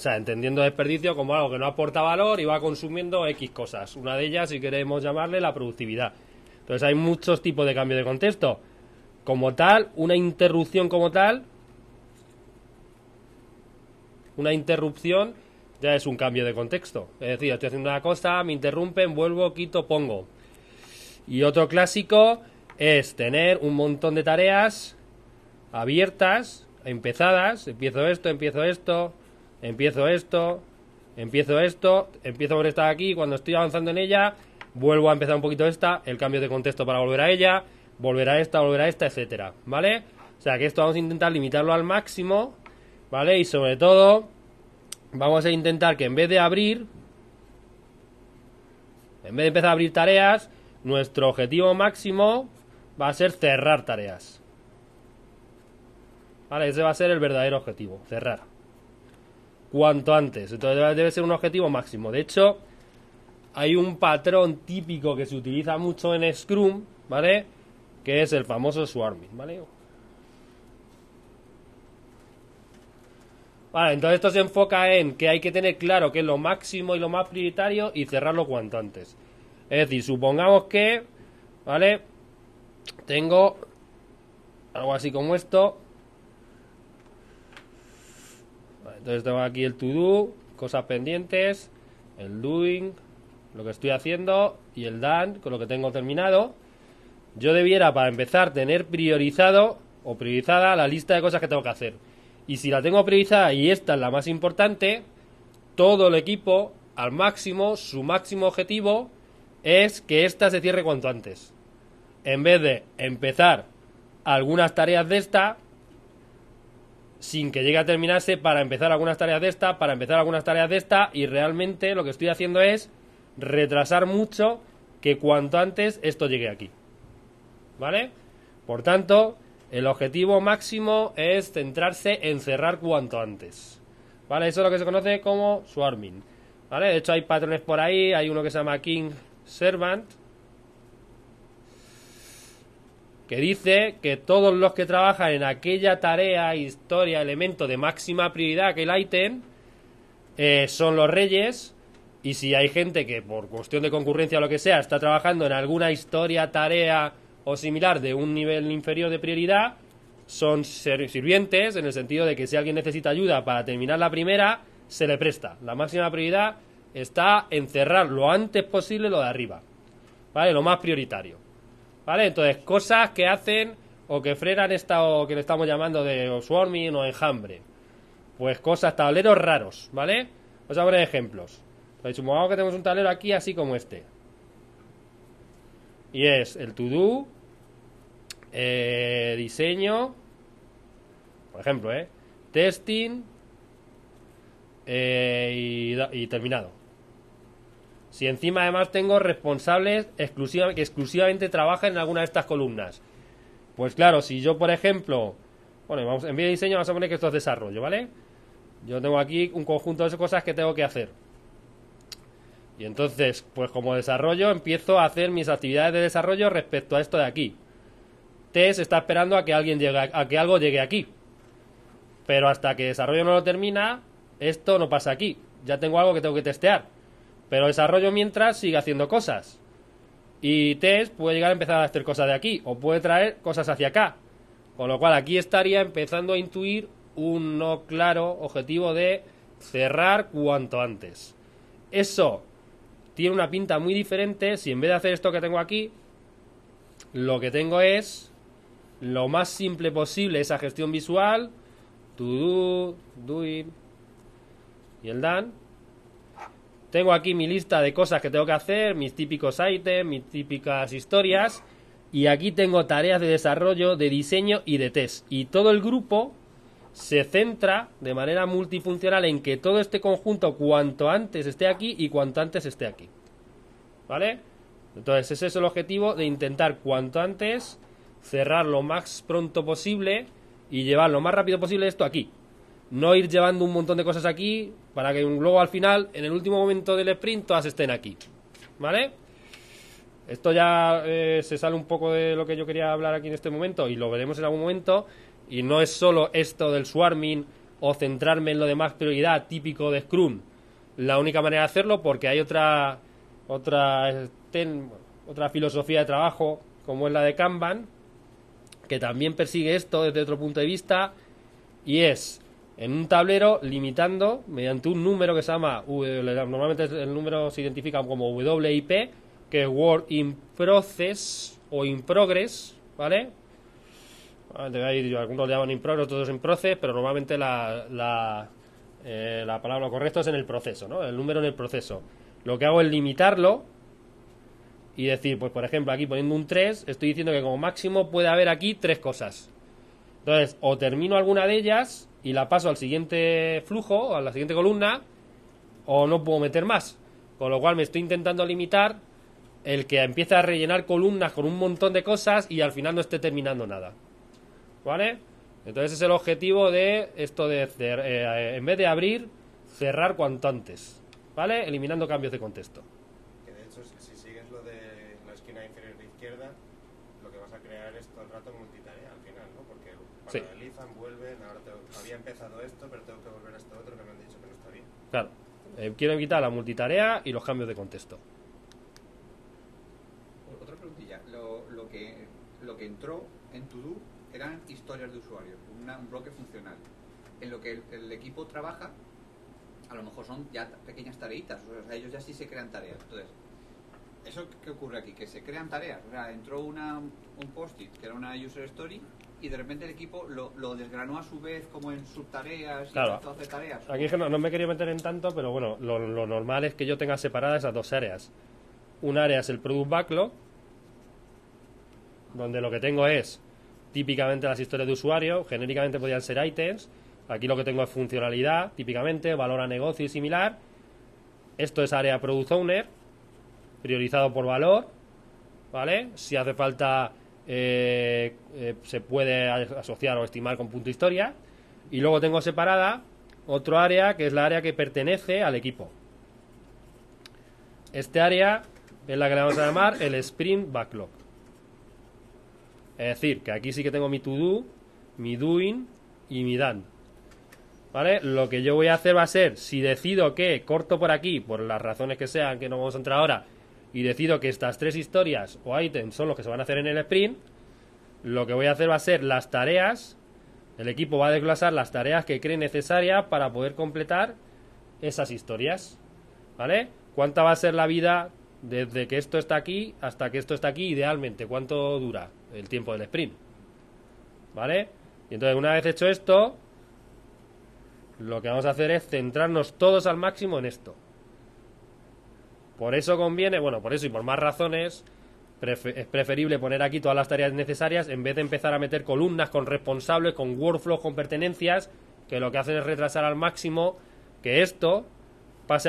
sea, entendiendo desperdicio como algo que no aporta valor y va consumiendo X cosas. Una de ellas, si queremos llamarle, la productividad. Entonces hay muchos tipos de cambio de contexto. Como tal, una interrupción como tal, una interrupción ya es un cambio de contexto. Es decir, estoy haciendo una cosa, me interrumpen, vuelvo, quito, pongo. Y otro clásico es tener un montón de tareas abiertas, empezadas, empiezo esto, empiezo esto, empiezo esto, empiezo esto, empiezo por esta de aquí, cuando estoy avanzando en ella, vuelvo a empezar un poquito esta, el cambio de contexto para volver a ella, volver a esta, volver a esta, etcétera, ¿vale? O sea que esto vamos a intentar limitarlo al máximo, ¿vale? Y sobre todo, vamos a intentar que en vez de abrir, en vez de empezar a abrir tareas, nuestro objetivo máximo va a ser cerrar tareas. Vale, ese va a ser el verdadero objetivo, cerrar. Cuanto antes. Entonces debe ser un objetivo máximo. De hecho, hay un patrón típico que se utiliza mucho en Scrum, ¿vale? Que es el famoso swarming, ¿vale? Vale, entonces esto se enfoca en que hay que tener claro qué es lo máximo y lo más prioritario y cerrarlo cuanto antes. Es decir, supongamos que, ¿vale? Tengo algo así como esto. Entonces tengo aquí el to do, cosas pendientes, el doing, lo que estoy haciendo y el done con lo que tengo terminado. Yo debiera, para empezar, tener priorizado o priorizada la lista de cosas que tengo que hacer. Y si la tengo priorizada y esta es la más importante, todo el equipo, al máximo, su máximo objetivo es que esta se cierre cuanto antes. En vez de empezar algunas tareas de esta sin que llegue a terminarse para empezar algunas tareas de esta, para empezar algunas tareas de esta y realmente lo que estoy haciendo es retrasar mucho que cuanto antes esto llegue aquí. ¿Vale? Por tanto, el objetivo máximo es centrarse en cerrar cuanto antes. ¿Vale? Eso es lo que se conoce como swarming. ¿Vale? De hecho hay patrones por ahí, hay uno que se llama King Servant, que dice que todos los que trabajan en aquella tarea, historia, elemento de máxima prioridad, aquel ítem, eh, son los reyes. Y si hay gente que por cuestión de concurrencia o lo que sea está trabajando en alguna historia, tarea o similar de un nivel inferior de prioridad, son sirvientes en el sentido de que si alguien necesita ayuda para terminar la primera, se le presta. La máxima prioridad está en cerrar lo antes posible lo de arriba. ¿Vale? Lo más prioritario. ¿Vale? Entonces, cosas que hacen o que frenan esta o que le estamos llamando de swarming o enjambre. Pues cosas, tableros raros, ¿vale? Vamos a poner ejemplos. Pues supongamos que tenemos un tablero aquí así como este. Y es el to do, eh, diseño, por ejemplo, ¿eh? testing eh, y terminado. Si encima además tengo responsables exclusiva, que exclusivamente trabajan en alguna de estas columnas. Pues claro, si yo, por ejemplo, bueno, vamos, en vez de diseño vamos a poner que esto es desarrollo, ¿vale? Yo tengo aquí un conjunto de cosas que tengo que hacer. Y entonces, pues como desarrollo, empiezo a hacer mis actividades de desarrollo respecto a esto de aquí. Test está esperando a que alguien llegue, a que algo llegue aquí. Pero hasta que desarrollo no lo termina, esto no pasa aquí. Ya tengo algo que tengo que testear. Pero desarrollo mientras sigue haciendo cosas. Y test puede llegar a empezar a hacer cosas de aquí, o puede traer cosas hacia acá. Con lo cual aquí estaría empezando a intuir un no claro objetivo de cerrar cuanto antes. Eso tiene una pinta muy diferente si en vez de hacer esto que tengo aquí, lo que tengo es lo más simple posible esa gestión visual, to do, doing y el done, tengo aquí mi lista de cosas que tengo que hacer, mis típicos ítems, mis típicas historias. Y aquí tengo tareas de desarrollo, de diseño y de test. Y todo el grupo se centra de manera multifuncional en que todo este conjunto cuanto antes esté aquí y cuanto antes esté aquí. ¿Vale? Entonces ese es el objetivo de intentar cuanto antes cerrar lo más pronto posible y llevar lo más rápido posible esto aquí no ir llevando un montón de cosas aquí para que luego al final, en el último momento del sprint, todas estén aquí. ¿Vale? Esto ya eh, se sale un poco de lo que yo quería hablar aquí en este momento y lo veremos en algún momento. Y no es solo esto del swarming o centrarme en lo de más prioridad típico de Scrum, la única manera de hacerlo porque hay otra otra otra filosofía de trabajo como es la de Kanban que también persigue esto desde otro punto de vista y es en un tablero limitando mediante un número que se llama normalmente el número se identifica como WIP que es Work in Process o in Progress ¿vale? algunos lo llaman in progress, otros in process, pero normalmente la, la, eh, la palabra correcta es en el proceso, ¿no? El número en el proceso. Lo que hago es limitarlo y decir, pues por ejemplo, aquí poniendo un 3, estoy diciendo que como máximo puede haber aquí tres cosas. Entonces, o termino alguna de ellas y la paso al siguiente flujo, a la siguiente columna, o no puedo meter más. Con lo cual me estoy intentando limitar el que empiece a rellenar columnas con un montón de cosas y al final no esté terminando nada. ¿Vale? Entonces es el objetivo de esto de, eh, en vez de abrir, cerrar cuanto antes. ¿Vale? Eliminando cambios de contexto. Que de hecho, si sigues lo de la esquina inferior de izquierda, lo que vas a crear es todo el rato multitarea al final, ¿no? Porque paralelizan, vuelven, ahora había empezado esto, pero tengo que volver a esto otro que me han dicho que no está bien. Claro. Eh, quiero evitar la multitarea y los cambios de contexto. Otra preguntilla. Lo, lo, que, lo que entró en To-Do eran historias de usuario, un bloque funcional. En lo que el, equipo trabaja, a lo mejor son ya pequeñas tareitas, o sea, ellos ya sí se crean tareas. Entonces, ¿eso qué ocurre aquí? Que se crean tareas. O sea, entró una, un post-it que era una user story y de repente el equipo lo, lo desgranó a su vez como en subtareas claro. y hace tareas. Aquí es que no, no, me quería meter en tanto, pero bueno, lo, lo normal es que yo tenga separadas esas dos áreas. Un área es el product backlog, donde lo que tengo es típicamente las historias de usuario, genéricamente podrían ser items, aquí lo que tengo es funcionalidad, típicamente, valor a negocio y similar. Esto es área product owner, priorizado por valor, ¿vale? Si hace falta, eh, eh, se puede asociar o estimar con punto historia. Y luego tengo separada otro área que es la área que pertenece al equipo. Este área es la que le vamos a llamar el Sprint Backlog. Es decir, que aquí sí que tengo mi to do, mi doing y mi done. ¿Vale? Lo que yo voy a hacer va a ser, si decido que corto por aquí, por las razones que sean, que no vamos a entrar ahora, y decido que estas tres historias o ítems son los que se van a hacer en el sprint, lo que voy a hacer va a ser las tareas, el equipo va a desglosar las tareas que cree necesarias para poder completar esas historias. ¿Vale? ¿Cuánta va a ser la vida desde que esto está aquí hasta que esto está aquí idealmente? ¿Cuánto dura? el tiempo del sprint. ¿Vale? Y entonces una vez hecho esto, lo que vamos a hacer es centrarnos todos al máximo en esto. Por eso conviene, bueno, por eso y por más razones, es preferible poner aquí todas las tareas necesarias en vez de empezar a meter columnas con responsables, con workflows, con pertenencias, que lo que hacen es retrasar al máximo que esto pase aquí